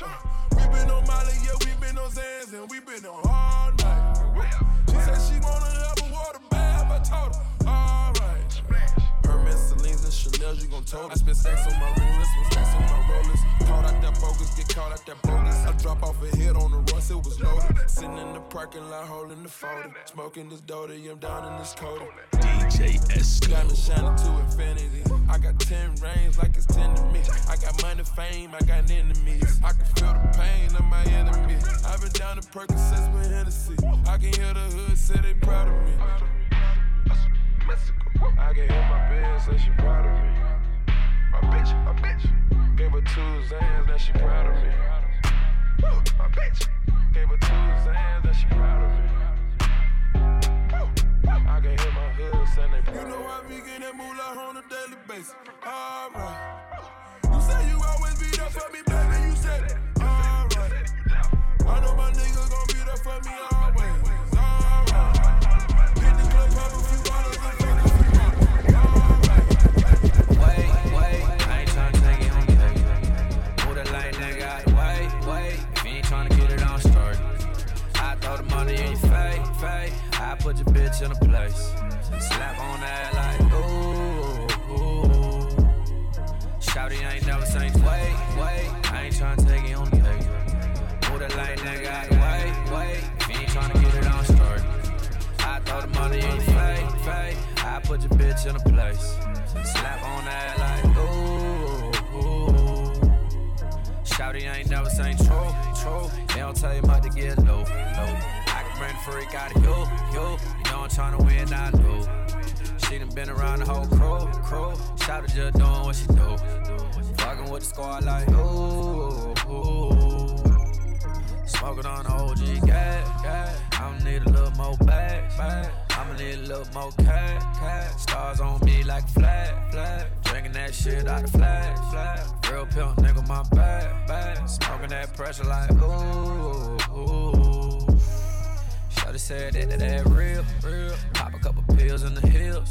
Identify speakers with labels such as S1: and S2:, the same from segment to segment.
S1: We been on Molly, yeah, we been on Xans, and we been on all night. She said she wanna have a water bath, I told her, alright. And Chanel, you gon' I spent sex on my ring wrist, with stacks on my rollers. Caught out that bogus, get caught out that bogus. I drop off a hit on the Russ, it was loaded. Sitting in the parking lot, holding the folder. Smoking this Dota, I'm down in this.
S2: DJ Esco.
S1: Got me shining to infinity. I got 10 rings like it's 10 to me. I got money, fame, I got enemies. I can feel the pain of my enemies. I've been down to Percocets with Hennessy. I can hear the hood say they proud of me. I can hear my bitch say she proud of me. My bitch, my bitch. Gave her two Xans, now she proud of me. Woo, my bitch. Gave her two Xans, now she proud of me. I can hear my hood they proud You know I be getting that moolah on a daily basis. Alright. You say you always be there for me, baby. You said it. Alright. I know my nigga gon' be there for me
S3: in a place. Slap on that like, ooh, ooh. Shouty ain't never seen wait, wait. I ain't tryna take it on you. Move the line, nigga, the way, wait. If you ain't tryna get it on, start. I throw the money in your face, face. I put your bitch in a place. Slap on that like, ooh, ooh. Shouty ain't never seen true, true. They don't tell you much to get low, low. The freak out of you, you. You know I'm tryna win, I lose. She done been around the whole crew, crew. Shouty just doing what she do. Fucking with the squad like, ooh, ooh. Smoking on the OG gas. I'ma need a little more bag, bag. I'ma need a little more cash. Stars on me like flag, flag. Drinking that shit out the flag, flag. Real pimp nigga, my bag, bag. Smoking that pressure like, ooh, ooh. Shawty said that, that, that real, real. Pop a couple pills in the hills.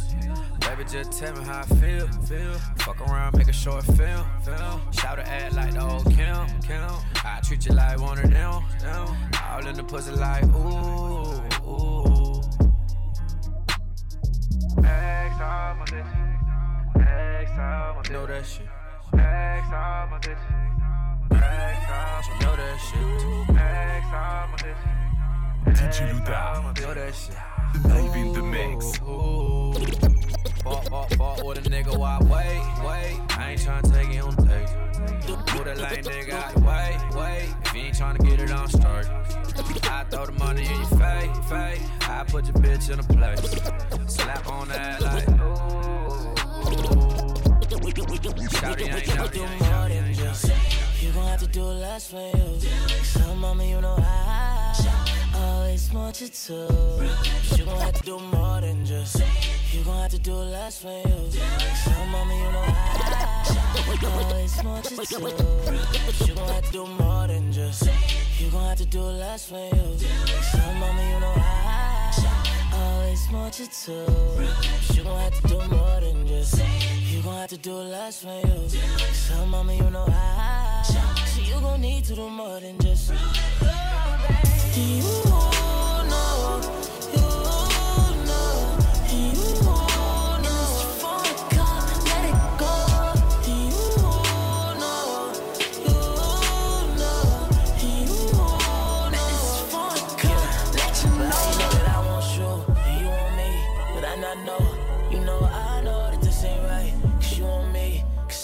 S3: Baby, just tell me how I feel, feel. Fuck around, make a short film, film. Shout to act like the old Kim, Kim. I treat you like one of them, them. All in the pussy like, ooh, ooh.
S4: X all my bitches. X all my
S3: Know that shit.
S4: X all my bitches. X all
S3: You know that shit
S4: my X all my bitches.
S2: DJ Louda.
S3: Know that shit.
S2: Live in the mix.
S3: Fuck, fuck, fuck with a nigga, why wait, wait? I ain't tryna take it on date. Put that lane nigga out the wait. If you ain't tryna get it on, start. I throw the money in your face, face. I put your bitch in a place. Slap on that like, Shouty ain't
S5: do more than just You gon' have to do less for you Tell mama you know I always want you to You gon' have to do more than just You. Gon' have to do less for you. Tell mama you know I always want you to You gon' have to do more than just You. Gon' have to do less for you. Tell mama you know I always want you to You gon' have to do more than just You. Gon' have to do less for you. Tell mama you know I So you gon' need to do more than just You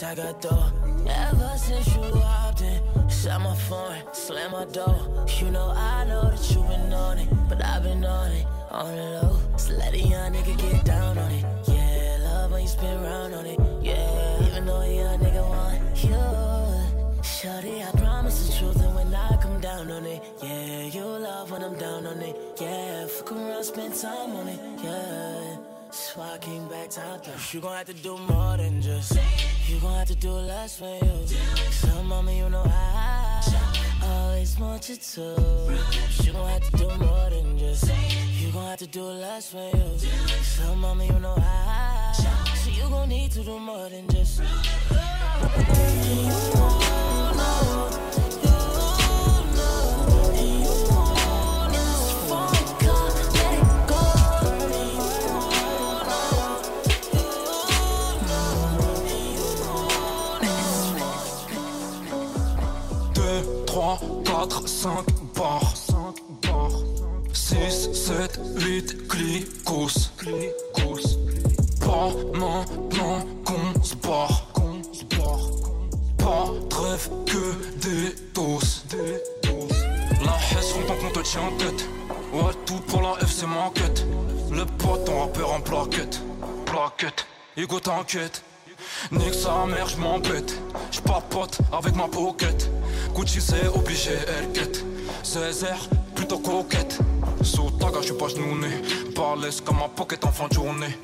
S5: I got dough Ever since you walked in, shut my phone, slam my door You know I know that you been on it But I've been on it, on the low So let a young nigga get down on it Yeah, love when you spin round on it Yeah, even though a young nigga want you Shorty, I promise the truth And when I come down on it. Yeah, you love when I'm down on it. Yeah, fuck around, spend time on it. Yeah. So I came back top down. You gon' have to do more than just. You gon' have to do less for you. So, mama, you know I always want you to. You gon' have to do more than just. You gon' have to do less for you. So, mama, you know I. So, you gon' need to do more than just.
S6: 4, 5 barres. 6, 7, 8 clicos. Pas maintenant qu'on se barre. Pas trêve que des doses. La haine on qu'on te tient en tête. Ouais tout pour la F c'est ma quête. Le pote on rappeur en plaquette. Plaquette. Hugo t'inquiète. Nique sa mère, j'm'embête. J'papote avec ma pocket. Gucci c'est obligé, elle quête. Césaire, plutôt coquette. Sous taga, j'suis pas genouné. Balèze comme ma pocket en fin de journée.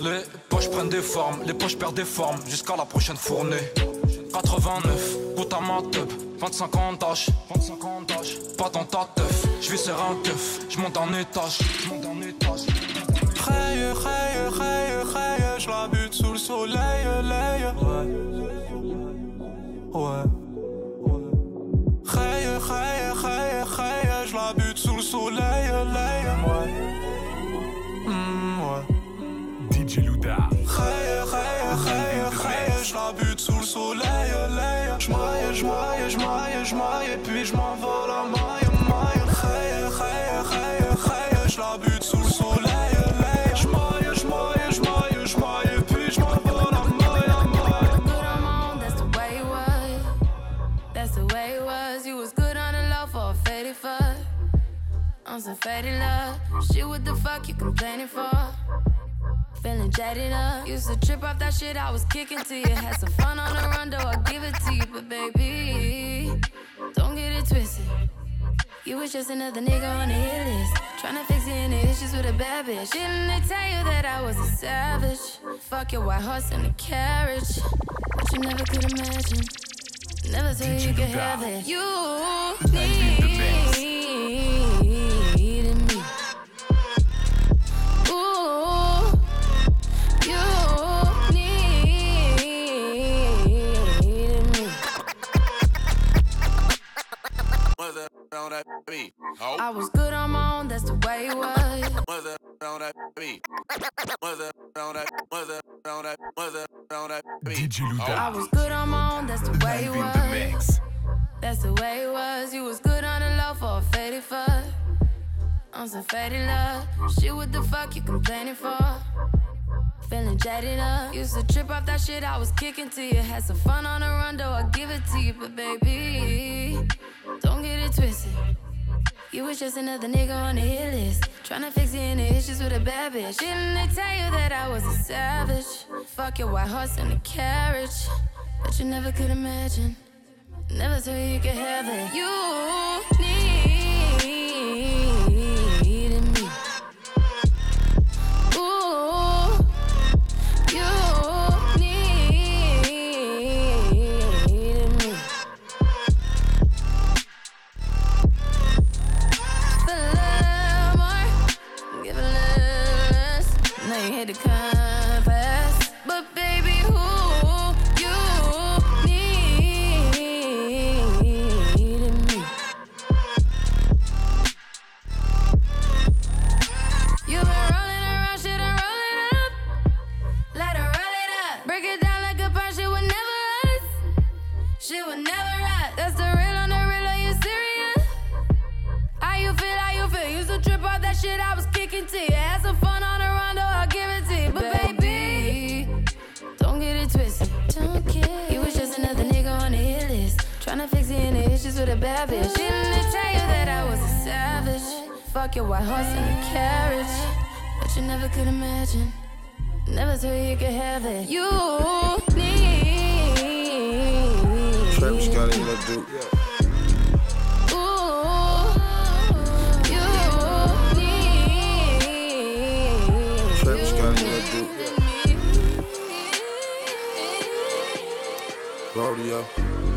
S6: Les poches prennent des formes, les poches perdent des formes. Jusqu'à la prochaine fournée. 89, goûte à ma teub. 25 ans d'âge, 25 ans d'âge. Pas dans ta teuf, j'vis serrer un keuf. J'monte en étage, j'monte en étage.
S7: Raye, raye, raye, raye, je soleil, lay, ouais. ouais. Hey, je la bute sous le soleil, lay, hmm, ouais. Ouais.
S2: DJ Luda.
S7: Hey, hey, hey, hey, je la bute sous le soleil, lay. Je maille, je maille, je maille,
S8: je maille, puis je m'envole en On some faded love. Shit, what the fuck you complaining for? Feeling jaded up. Used to trip off that shit I was kicking to you. Had some fun on the run, though I give it to you. But baby, don't get it twisted. You was just another nigga on the hit list. Tryna fix any issues with a bad bitch. Didn't they tell you that I was a savage? Fuck your white horse and a carriage. But you never could imagine. Never thought you could have it. You needed
S1: on that?
S8: I was good on my own, that's the way it was.
S1: What's that on that beat? What's that on that? What's that on that? What's that on that beat?
S2: DJ
S8: I was good on my own, that's the way it
S2: Live the
S8: was. That's the way it was. You was good on the low for a faded fuck. On some faded love. Shit, what the fuck you complaining for? Feeling jaded up. Used to trip off that shit I was kicking to you. Had some fun on the run, though I give it to you. But baby, don't get it twisted. You was just another nigga on the hit list. Tryna fix any issues with a bad bitch. Didn't they tell you that I was a savage? Fuck your white horse and a carriage. But you never could imagine. Never thought you could have it. You needed
S9: Rodeo,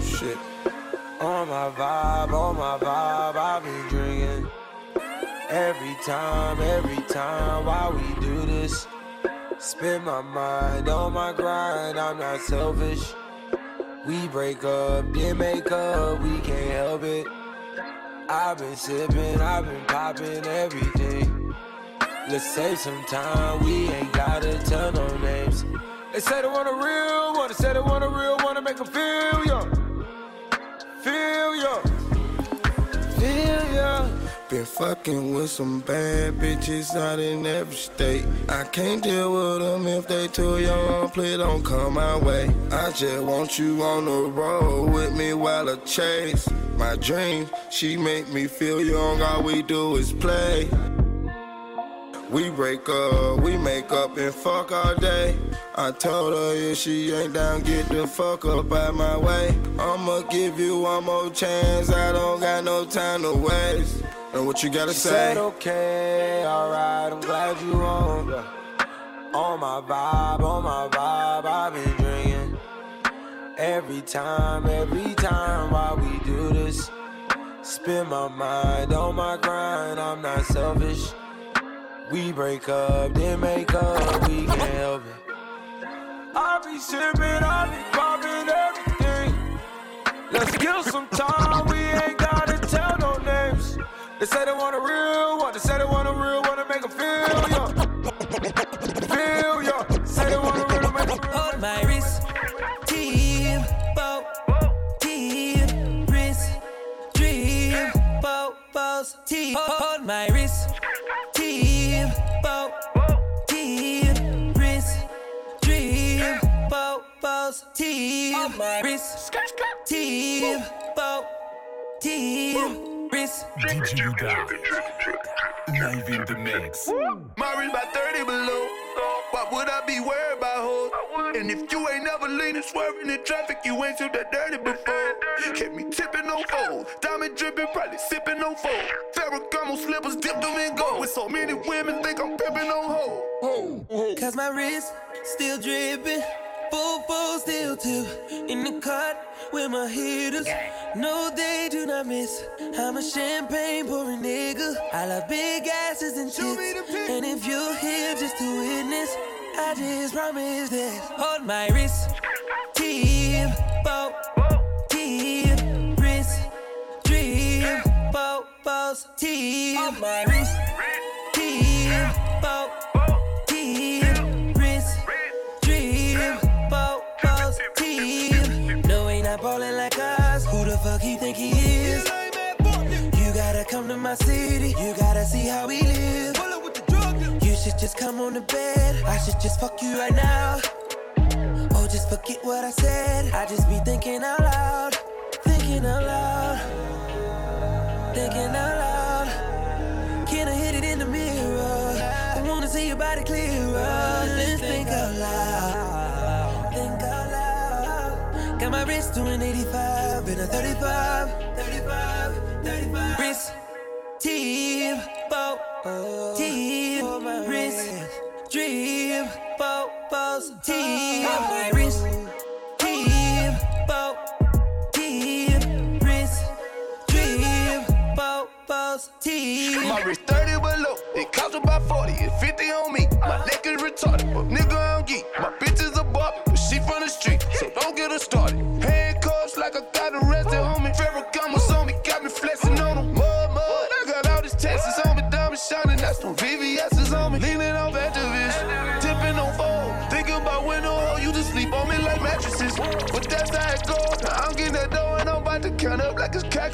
S9: shit.
S10: On my vibe, on my vibe, I've been drinking. Every time, every time, while we do this. Spend my mind on my grind, I'm not selfish. We break up, then make up, we can't help it. I've been sipping, I've been popping everything. Let's save some time, we ain't gotta tell no names. They say they want a real they say they want a real to make them feel young. Feel young. Feel young.
S9: Been fucking with some bad bitches out in every state. I can't deal with them if they too young. Please don't come my way. I just want you on the road with me while I chase my dreams. She make me feel young. All we do is play. We break up, we make up and fuck all day. I told her if she ain't down, get the fuck up out my way. I'ma give you one more chance. I don't got no time to waste. And what you gotta
S10: She
S9: say?
S10: said okay, alright, I'm glad you on. On my vibe, on my vibe, I've been drinking. Every time, every time while we do this. Spend my mind on my grind, I'm not selfish. We break up, then make up, we can't help it. I be sipping, I be popping everything. Let's kill some time, we ain't gotta tell no names. They say they want a real one, they say they want a real one to make them feel young. Feel young. Say they want a real, make them
S11: Hold my wrist, team, bow, team, wrist, dream, bow, bows, team. Hold my wrist, team, bow, team, wrist, dream, bow, bows, oh team. Wrist, team, bow, team, wrist.
S2: DJ Live in the mix.
S12: My wrist by 30 below. Why would I be worried about hoes? And if you ain't never leaning, swerving in traffic, you ain't seen that dirty before. Kept me tipping on foes. Diamond dripping, probably sipping on foes. Ferragamo slippers dipped them in gold. With so many women, think I'm pimping on hoes.
S11: Cause my wrist still dripping. Full full still too. In the cut with my hitters. No, they do not miss. I'm a champagne pouring nigga. I love big asses and tits. And if you're here just to witness, I just promise that. Hold my wrist. Team, bow, team, wrist, dream, bow, bows, team. Hold my wrist. Team, bow, come to my city. You gotta see how we live. You should just come on the bed. I should just fuck you right now. Oh, just forget what I said. I just be thinking out loud. Thinking out loud. Thinking out loud. Can I hit it in the mirror? I wanna see your body clearer. Let's think out loud. Think out loud. Got my wrist doing 85 and a 35. 35, 35. Wrist, team, bow, team, wrist, dream, bow, bows. My wrist, team, bow.
S12: My wrist 30 below, it cost about 40, and 50 on me. My neck is retarded, but nigga, I'm geek. My bitch is a Barbie, but she from the street, so don't get her started. Handcuffs like I got arrested,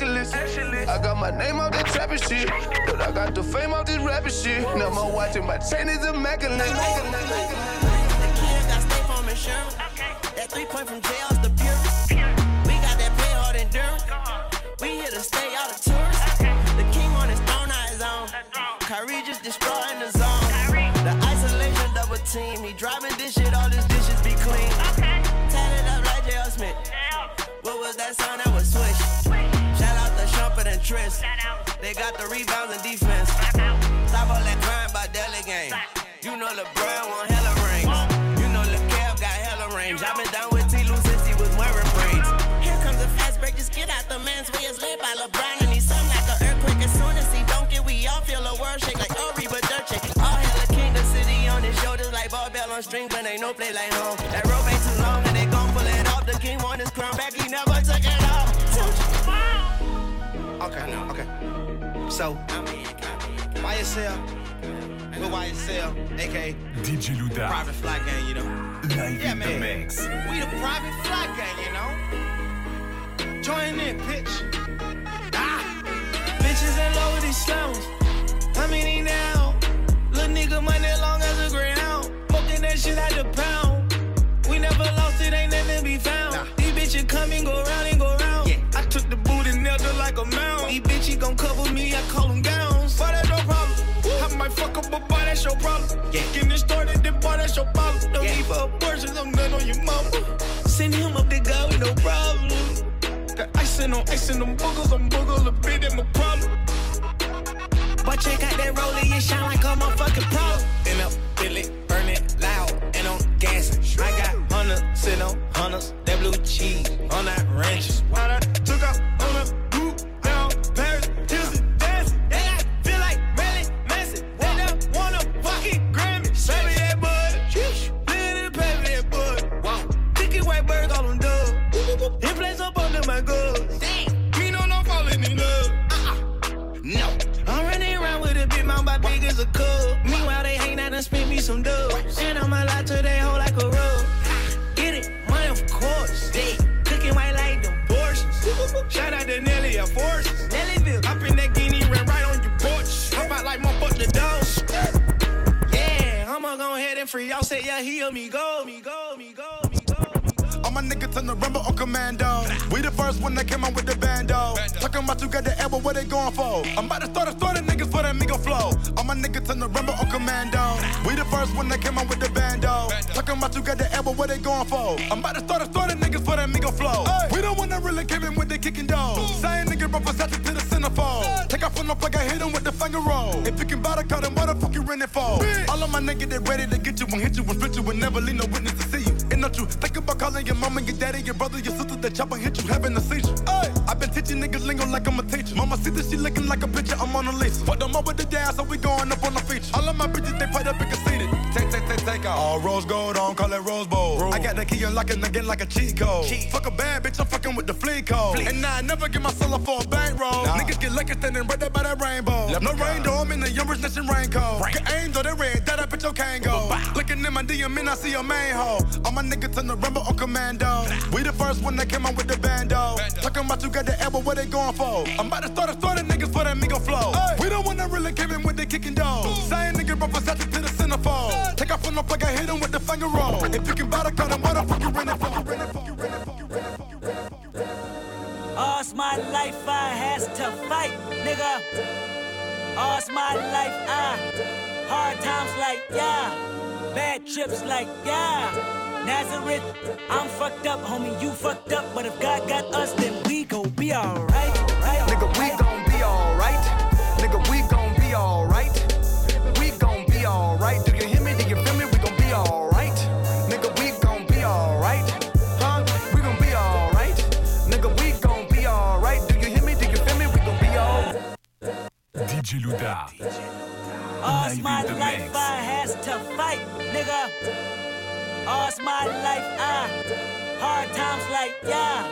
S12: up like. I got my name out that trapping shit, but I got the fame out this rapping shit. Now my watch and my chain is immaculate.
S11: The kid got stay from insurance. That three point from jail's the pure. We got that play hard endurance. We here to stay out of tourists. The king on his throne, not his own. Kyrie just destroying the zone. The isolation double team. He driving this shit, all his dishes be clean. Tatted up like J.R. Smith. What was that sound? That was swish. Shout out Trent. They got the rebounds and defense. Stop all that crying by Deli game. You know LeBron won hella rings. You know LeCav got hella range. I've been down with T. Lue since he was wearing braids.
S13: Here comes a fast break, just get out the man's way. It's led by LeBron and he's something like an earthquake. As soon as he don't get, we all feel a world shake like Ori but shake. All hella king, the city on his shoulders like barbell on string, but ain't no play like home. That rope ain't too long and they gon' pull it off. The king won his crown back, he never took it off.
S14: Okay, okay. So, YSL, with YSL, aka
S2: DJ Louda.
S14: Private Fly Gang, you know.
S2: Live
S14: Yeah,
S2: in the mix.
S14: We the Private Fly Gang, you know. Join in, pitch. Ah. Bitches in low with these slums. How many now? Little nigga money long as a greyhound. Smoking that shit out the pound. We never lost it, ain't nothing to be found. These bitches come and go round and go round. Like a mound. These bitches gon' cover me, I call them gowns. But that's no problem. I might fuck up a boy, that's your problem. Yeah. Getting it started, then boy, that's your problem. No need for abortions, I'm none on your mama. Send him up the guy no problem. Got icing on icing, them boogers on boogers, a bit in my problem. But check out that roller, you shine like a motherfucking pro. And up, feel it, burn it loud, and I'm gassing. I got hunters, sit on hunters, that blue cheese on that ranch. Why free. Y'all say, yeah, heal me, go, me, go, me, go, me, go.
S15: All my niggas turn the rumble on commando. We the first one that came out with the bando. Talking about you got the elbow, what they going for? I'm about to start a story, niggas for that Migo flow. All my niggas turn the rumble on commando. We the first one that came out with the bando. Talking about you got the elbow, what they going for? I'm about to start a story, niggas for that Migo flow. We one that really came in with the kicking dough. Saying nigga Versace to the centerfold. Take off on the plug, I hit him with the finger roll. If you can buy the car, then Niggas, they ready to get you and hit you and split you and never leave no witness to see you. And don't you think about calling your mama, your daddy, your brother, your sister, that chopper hit you having a seizure. I've been teaching niggas lingo like I'm a teacher. Mama see that she looking like a picture, I'm on a list. Fuck them up with the dance, so we going up on the feature. All of my bitches, they played up. Take, All rose gold on, call it rose bowl. I got the key unlocking again like a cheat code. Fuck a bad bitch, I'm fucking with the fleet code. And now I never get my solo for a bankroll. Niggas get lucky standing right there by that rainbow. no rain though, I'm in the young rich nation raincoat. Get aim though, they red, that up bitch, your can't go. Looking in my DM, and I see a main hole. All my niggas turn the rumble on commando. We the first one that came out with the bando. Talking about you got the elbow, what they going for? I'm about to start a story, niggas for that Migo flow. We the one that really came in with the kicking dough. Saying nigga Versace to the centerfold. Take off on the plug, I hit him with the finger roll. If you can buy the car, then what the fuck you renting for? You renting for? You renting for? You renting for? You renting for? You renting for?
S16: All's my life I has to fight, nigga. All's my life I hard times like yeah, bad trips like yeah. Nazareth, I'm fucked up, homie, you fucked up. But if God got us, then we gon' be alright. Right,
S17: Nigga, we gon' be alright. Nigga, we gon' be alright. We gon' be alright. Do you hear me? Do you
S2: DJ Louda.
S16: All's my
S2: the
S16: life
S2: mix.
S16: I has to fight, nigga. All's my life I hard times like yeah,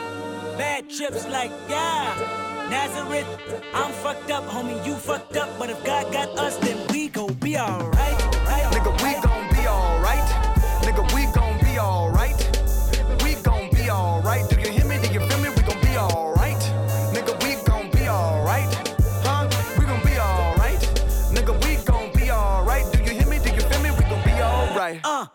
S16: bad trips like yeah. Nazareth, I'm fucked up, homie, you fucked up. But if God got us, then we gon' be alright. Right,
S17: Nigga, we gon' be alright.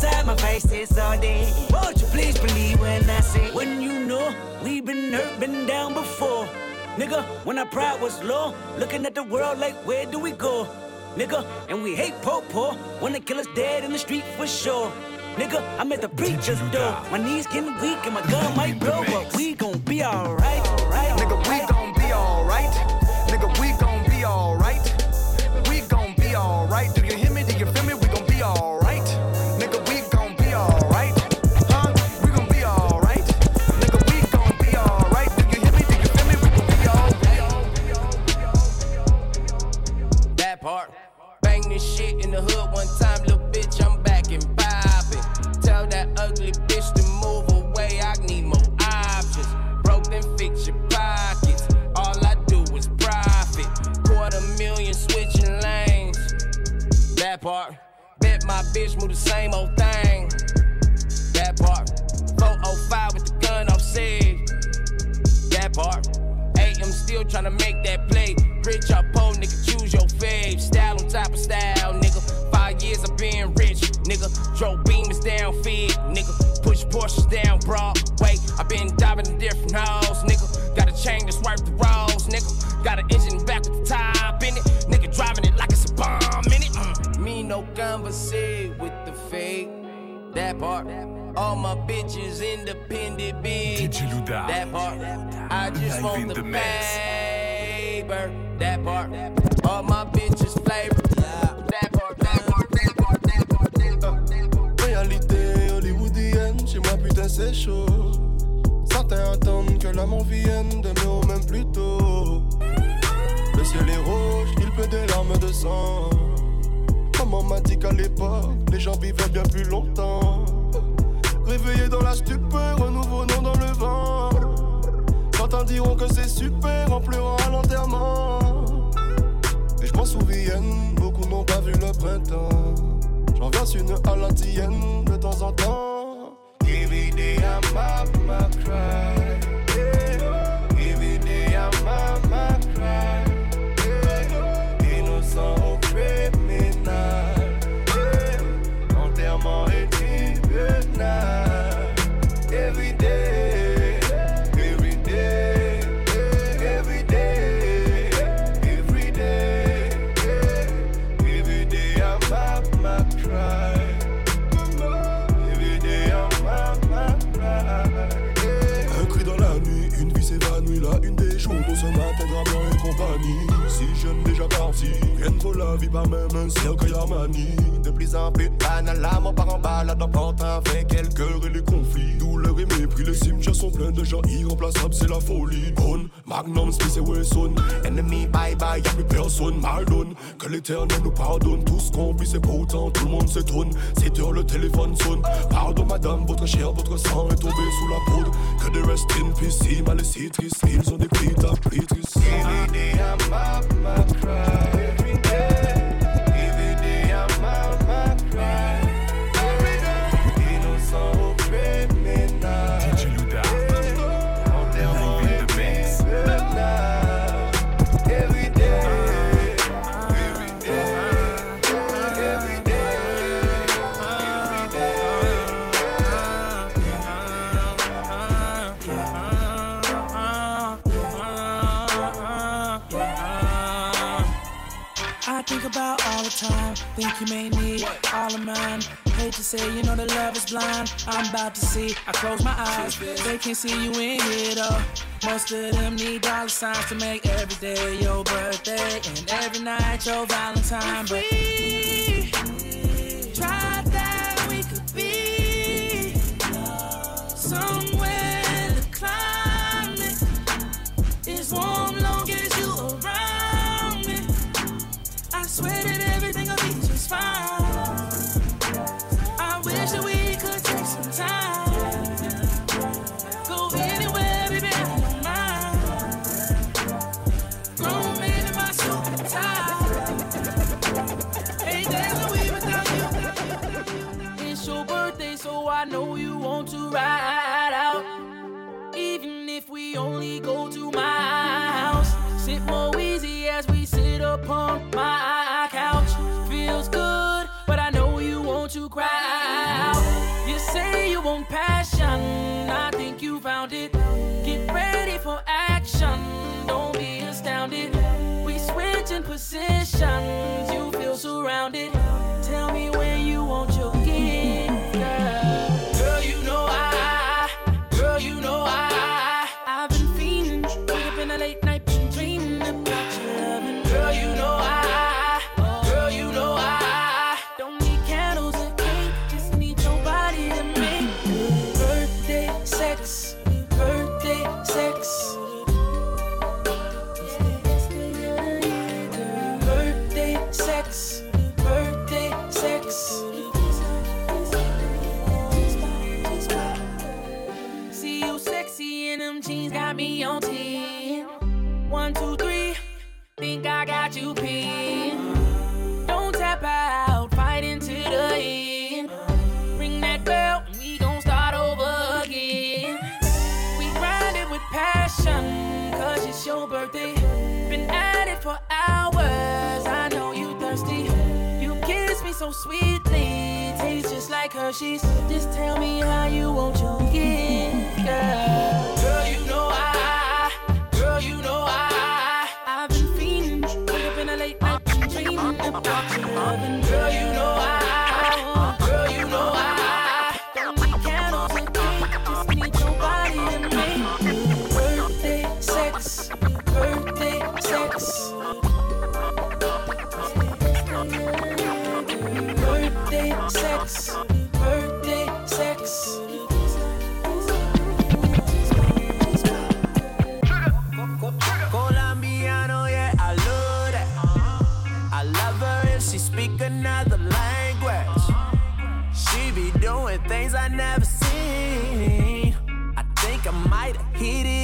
S16: Decide my faces all day. Won't you please believe when I say, when you know we've been hurt, been down before.
S18: Nigga, when our pride was low, looking at the world like, where do we go? Nigga, and we hate po po, wanna kill us dead in the street for sure. Nigga, I'm at the preacher's door. My knees getting weak and my gun might blow, but we gon' be alright. Right,
S17: Nigga, we gon' be alright.
S19: Move the same old thing. That part. 405 with the gun off said. That part. AM still tryna make that play. Rich or poor, nigga, choose your fave. Style on top of style, nigga. Five years of being rich, nigga. Drove part. All my bitches independent, bitch. That part. I just want the paper. That part. All my bitches flavor. That part. That part. That part. That part. That part.
S20: Réalité hollywoodienne, chez moi putain c'est chaud. Certains attendent que l'amour vienne d'aimer au même plus tôt. Le ciel est rouge, il pleut des larmes de sang. Maman m'a dit qu'à l'époque, les gens vivaient bien plus longtemps. Réveillé dans la stupeur, un nouveau dans le vent. Certains diront que c'est super en pleurant à l'enterrement. Et je m'en souviens, beaucoup n'ont pas vu le printemps. J'en verse une à la de temps en temps. Une vie s'évanouit là, une des jours on se matin, blanc et compagnie. Si jeune déjà parti, rien ne vaut la vie par même un cercle Armani. De plus en plus banal, la mort part en balade, emporte avec quelques et les conflits. Douleur et mépris, les cimetières sont pleins de gens irremplaçables, c'est la folie. Bonne, Magnum, Smith et Wesson. Ennemi, bye bye, y'a plus personne, Mardon. Que l'éternel nous pardonne, tout ce qu'on vit c'est pas autant, tout le monde s'étonne. 7 heures, le téléphone sonne. Pardon, madame, votre chair, votre sang est tombé sous la poudre. Que des rest in peace, et si tristes, ils ont des prix prix tristes.
S18: Think you may need all of mine. Hate to say, you know the love is blind. I'm about to see. I close my eyes. They can't see you in here though. Most of them need dollar signs to make every day your birthday and every night your Valentine. But we tried that we could be somewhere is warm long as you around me. I swear that I know you want to ride out. Even if we only go to my house, sit more easy as we sit upon my want passion, I think you found it. Get ready for action, don't be astounded. We switching positions, you feel surrounded. Tell me when. so sweetly. Tastes just like Hershey's. Just tell me how you want your girl. Girl, you know I, girl, you know I, I've been feeling, wake up in a late night dreaming about you. loving. Girl, you know I, girl, you know I. Don't be candles just need your body me. Birthday sex, birthday sex. sex, birthday sex.
S13: Colombiano, yeah, I love that. I love her if she speak another language. She be doing things I never seen. I think I might have hit it.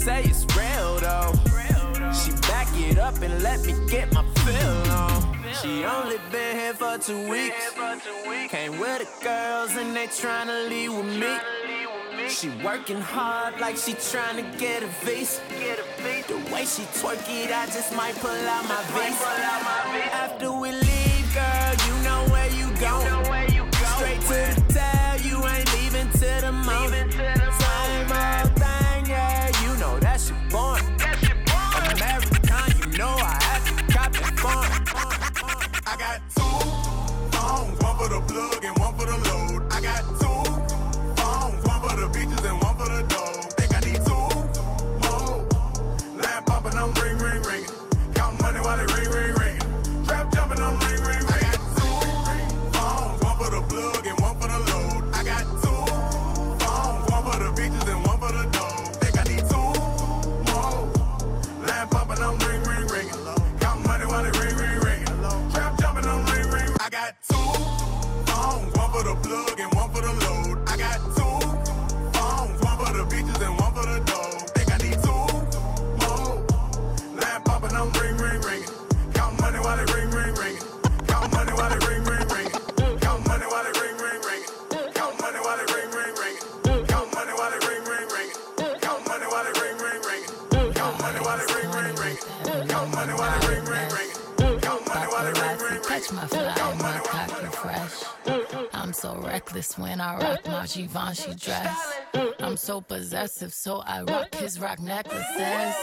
S13: say it's real though. She back it up and let me get my fill on. She only been here for two weeks. Came with the girls and they tryna leave with me. She working hard like she tryna get a vase. The way she twerk it, I just might pull out my vase. After we
S21: plug and
S22: Givenchy dress. I'm so possessive, so I rock his rock necklaces.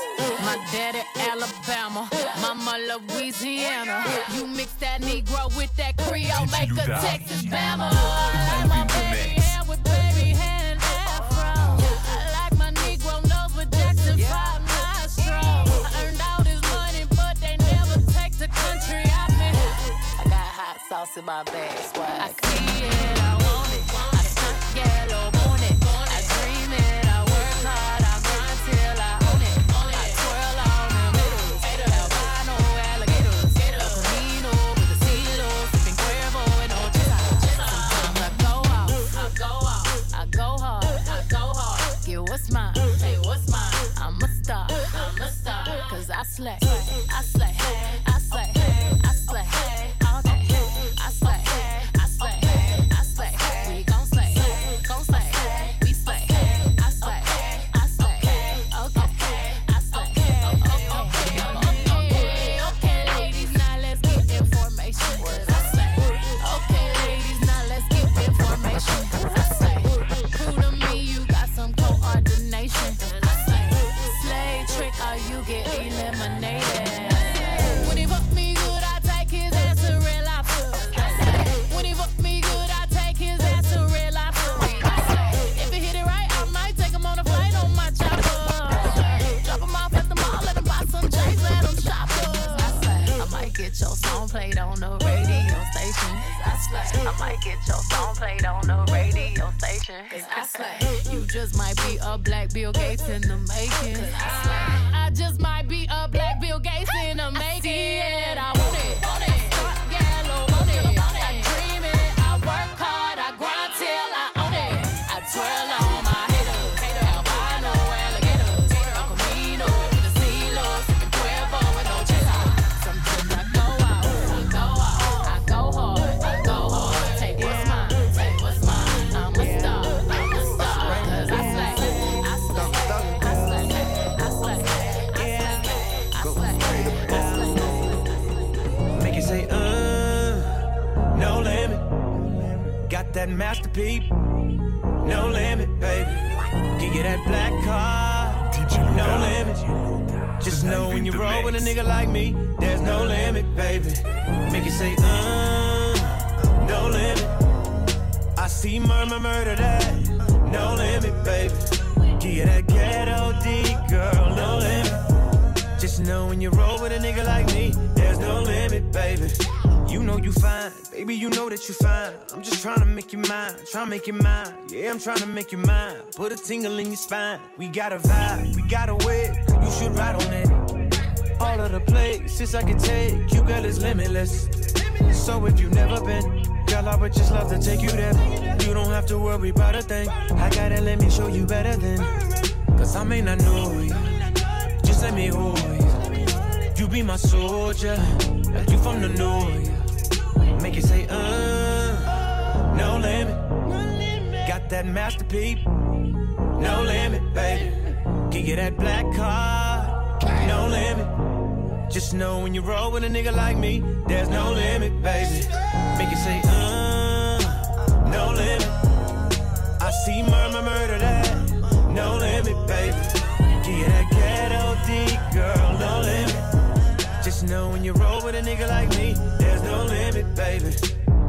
S22: My daddy Alabama, mama Louisiana. You mix that Negro with that Creole, make a Texas Bama. I like my with afro. I like my Negro nose with Jackson 5 nostril. I earned all this money, but they never take the country out I got hot sauce in my bag, I see it. slack. I your song played on the radio station. I might get your song played on the radio station. You just might be a black Bill Gates in the making. I just might be a black Bill Gates in the making.
S11: That masterpiece, no limit, baby. Can get that black car, no limit. Just know when you roll with a nigga like me, there's no limit, baby. Make it say, uh, no limit. I see murmur, murder that, no limit, baby. Give you that ghetto D, girl, no limit. Just know when you roll with a nigga like me, there's no limit, baby. You know you fine, baby, you know that you fine. I'm just trying to make you mine, trying to make you mine. Yeah, I'm trying to make you mine. Put a tingle in your spine. We got a vibe, we got a way. You should ride on it. All of the places I can take, you girl is limitless. So if you've never been, girl, I would just love to take you there. You don't have to worry about a thing. I gotta let me show you better than. Cause I may not know you. Just let me hold you. You be my soldier, like you from the north. Make it say, uh, no limit. Got that masterpiece, no limit, baby. Can get that black car, no limit. Just know when you roll with a nigga like me, there's no limit, baby. Make it say, uh, no limit. I see murmur, murder that, no limit, baby. Get that ghetto D, girl, no limit. Just know when you roll with a nigga like me, there's no limit, baby.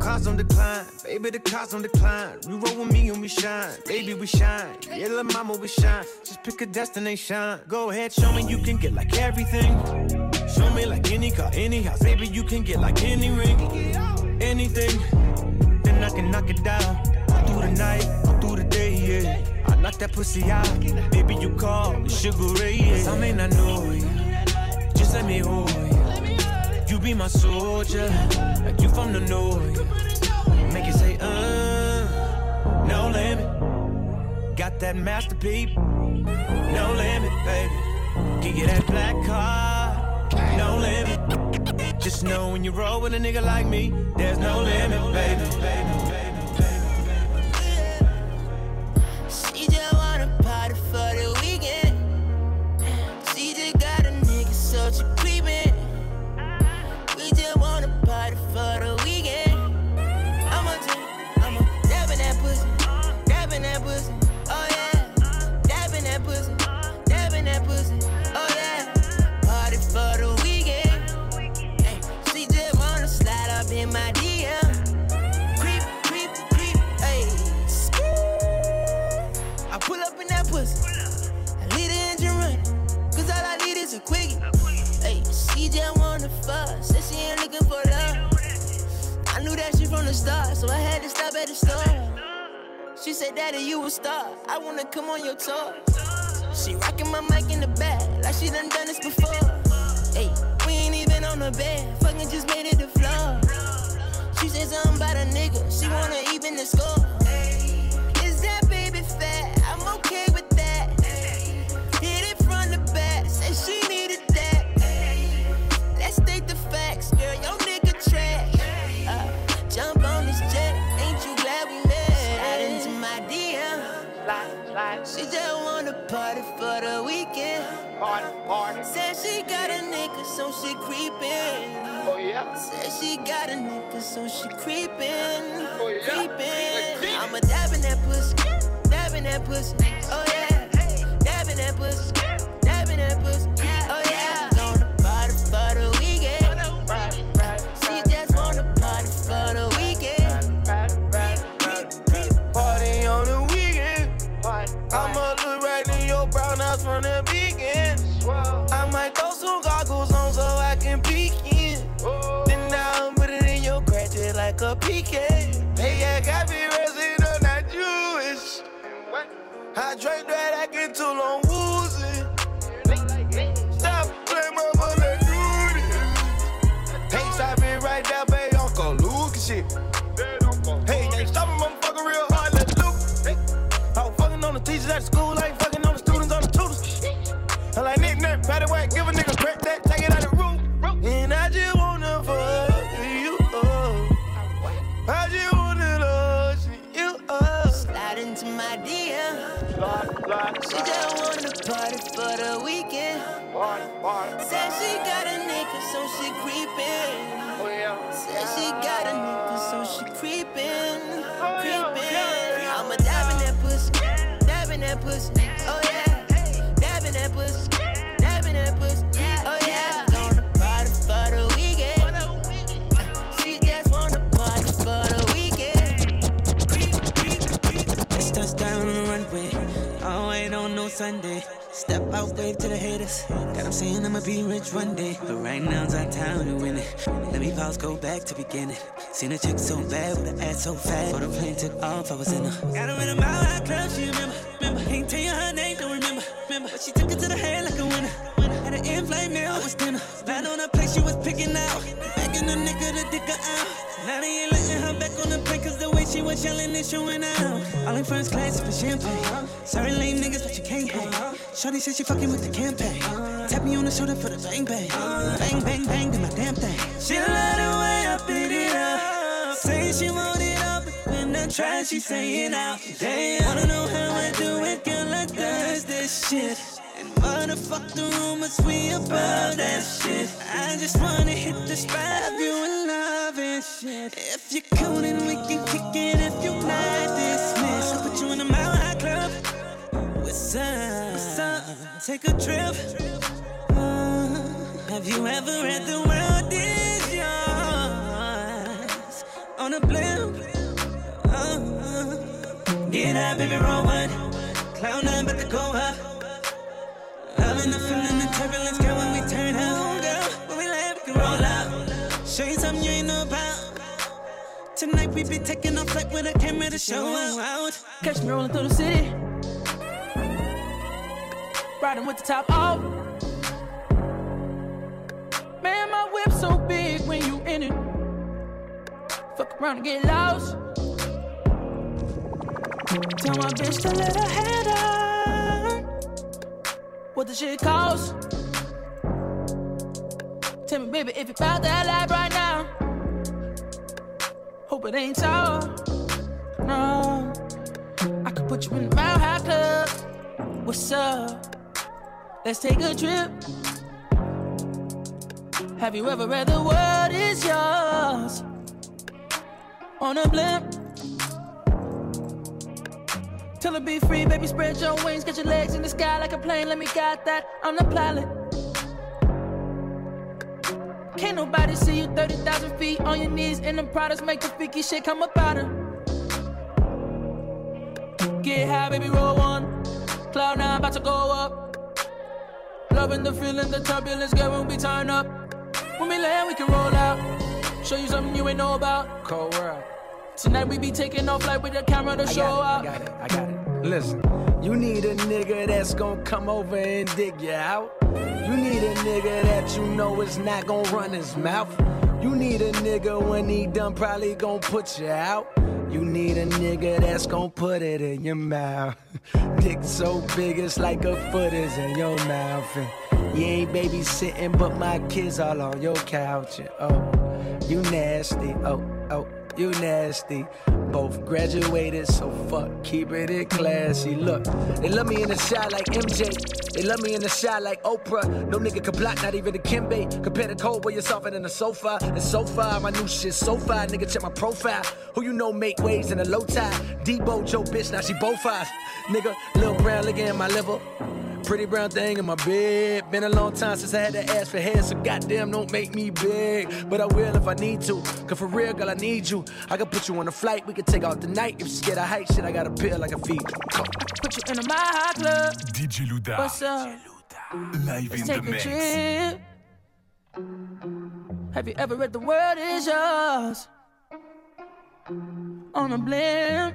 S11: Cars on decline, baby, the cars on decline. You roll with me and we shine, baby, we shine. Yeah, little mama, we shine. Just pick a destination. Go ahead, show me you can get like everything. Show me like any car, any house, baby, you can get like any ring, anything. Then I can knock it down. Through the night, through the day, yeah. I knock that pussy out, baby, you call sugar ray, yeah. 'Cause I may not know you, just let me hold you. You be my soldier, like you from the north. Make it say, uh, no limit. Got that masterpiece, no limit, baby. Can get that black car, no limit. Just know when you roll with a nigga like me, there's no limit, baby.
S2: She she just wanna fuck. Said she ain't looking for love. I knew that shit from the start, so I had to stop at the store. She said, Daddy, you a star. I wanna come on your tour. She rocking my mic in the back, like she done done this before. Hey, we ain't even on the bed, fucking just made it the floor. She said something about a nigga, she wanna even the score. Wanna party for the weekend. Party, party. Said she got a nigga, so she creepin'. Oh yeah. Said she got a nigga, so she creepin'. Oh yeah. Creepin'. I'ma dabbing that pussy, dabbing that pussy. Oh yeah. That dabbing that pussy.
S23: from the beginning. I might throw some goggles on so I can peek in. Then I'll put it in your crack just like a PK. Hey, I got me resident, I'm not Jewish. I drank that I
S5: get too long. She just wanna party for the weekend. Said she got a nigga, so she creepin'. Said she got a nigga, so she creepin', creepin'. I'ma dab in that pussy, dab in that pussy.
S16: Sunday. Step out, wave to the haters. God, I'm saying I'ma be rich one day. But right now it's our time to win it. Let me pause, go back to beginning. Seen a chick so bad with an ass so fat. Before the plane took off, I was in her. Got her in a mile high club, she remember. Remember, ain't tell you her name, don't remember. Remember, but she took it to the head like a winner. Had an in-flight meal, I was dinner. Right on the place she was picking out. A nigga to dick out. Now they ain't letting her back on the plane cause the way she was yelling is showing out. All in first class for champagne. Sorry lame niggas, but you can't hang. Shorty said she fucking with the campaign. Tap me on the shoulder for the bang bang. Bang bang bang, do my damn thing. She love the way I beat it up. Say she want it up, but when I try, she say it out. Damn, wanna know how I do it, girl, I does this shit. And motherfuck the rumors, we about that shit. I just wanna hit the spot, you in love and shit. If you're cool, then we can kick it. If you're not dismissed, I'll put you in a mile high club. What's up? What's up? Take a trip. Uh, have you ever read the world is yours on a blimp? Uh, get up, baby, roll one. Cloud nine, but to go up. Loving the feeling, the turbulence, girl, when we turn up, girl. When we land, we can roll out. Show you something you ain't know about. Tonight we be taking off like with a camera to show out.
S18: Catch me rolling through the city. Riding with the top off. Man, my whip so big when you in it. Fuck around and get lost. Tell my bitch to let her head. What the shit cost? Tell me, baby, if you found that life right now. Hope it ain't so. No. I could put you in the Mile High Club. What's up? Let's take a trip. Have you ever read the world is yours? On a blimp. Till it be free, baby, spread your wings, get your legs in the sky like a plane. Let me guide that. I'm the pilot. Can't nobody see you 30,000 feet on your knees in them products, make the freaky shit come up out her. Get high, baby, roll one. Cloud nine, about to go up. Loving the feeling, the turbulence, girl, when we turn up. When we land, we can roll out. Show you something you ain't know about.
S24: Cold world.
S18: Tonight we be taking off like with the camera to
S24: I
S18: show
S24: up. I got it, I got it. Listen, you need a nigga that's gonna come over and dig you out. You need a nigga that you know is not gonna run his mouth. You need a nigga when he done probably gonna put you out. You need a nigga that's gonna put it in your mouth. Dick so big it's like a foot is in your mouth. And you ain't babysitting, but my kids all on your couch. And oh, you nasty. Oh, oh, you nasty. Both graduated, so fuck, keep it classy. Look, they love me in the shot like MJ. They love me in the shot like Oprah. No nigga can block, not even the Kimbe. Compare the cold where you're softer than the sofa. And so far, my new shit so far. Nigga, check my profile. Who you know make waves in a low tide? Debo, Joe, bitch, now she both eyes. Nigga, Lil Brown licking in my liver. Pretty brown thing in my bed. Been a long time since I had to ask for head, so goddamn don't make me big. But I will if I need to. Cause for real, girl, I need you. I can put you on a flight, we can take out the night. If you scared of height, shit, I got a pill I can feed you. Go.
S18: Put you in a Mile High Club.
S2: DJ Louda.
S18: What's up?
S2: Live
S18: Let's
S2: in
S18: take
S2: the
S18: a
S2: mix.
S18: trip. Have you ever read The World Is Yours? On a blimp.